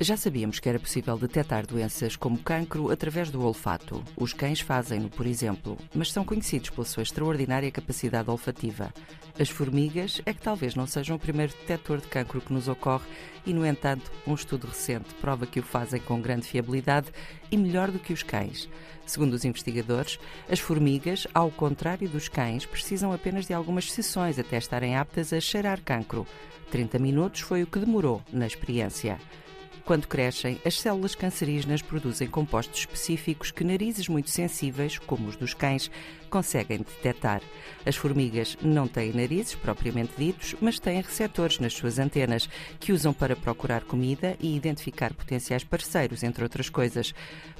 Já sabíamos que era possível detectar doenças como cancro através do olfato. Os cães fazem-no, por exemplo, mas são conhecidos pela sua extraordinária capacidade olfativa. As formigas é que talvez não sejam o primeiro detector de cancro que nos ocorre e, no entanto, um estudo recente prova que o fazem com grande fiabilidade e melhor do que os cães. Segundo os investigadores, as formigas, ao contrário dos cães, precisam apenas de algumas sessões até estarem aptas a cheirar cancro. 30 minutos foi o que demorou na experiência. Quando crescem, as células cancerígenas produzem compostos específicos que narizes muito sensíveis, como os dos cães, conseguem detectar. As formigas não têm narizes propriamente ditos, mas têm receptores nas suas antenas, que usam para procurar comida e identificar potenciais parceiros, entre outras coisas.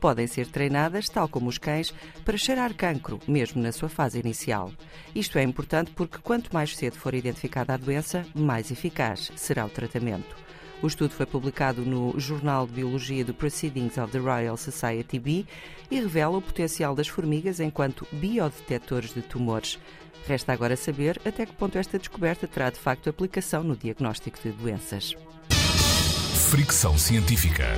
Podem ser treinadas, tal como os cães, para cheirar cancro, mesmo na sua fase inicial. Isto é importante porque quanto mais cedo for identificada a doença, mais eficaz será o tratamento. O estudo foi publicado no Jornal de Biologia do Proceedings of the Royal Society B e revela o potencial das formigas enquanto biodetectores de tumores. Resta agora saber até que ponto esta descoberta terá de facto aplicação no diagnóstico de doenças. Fricção Científica.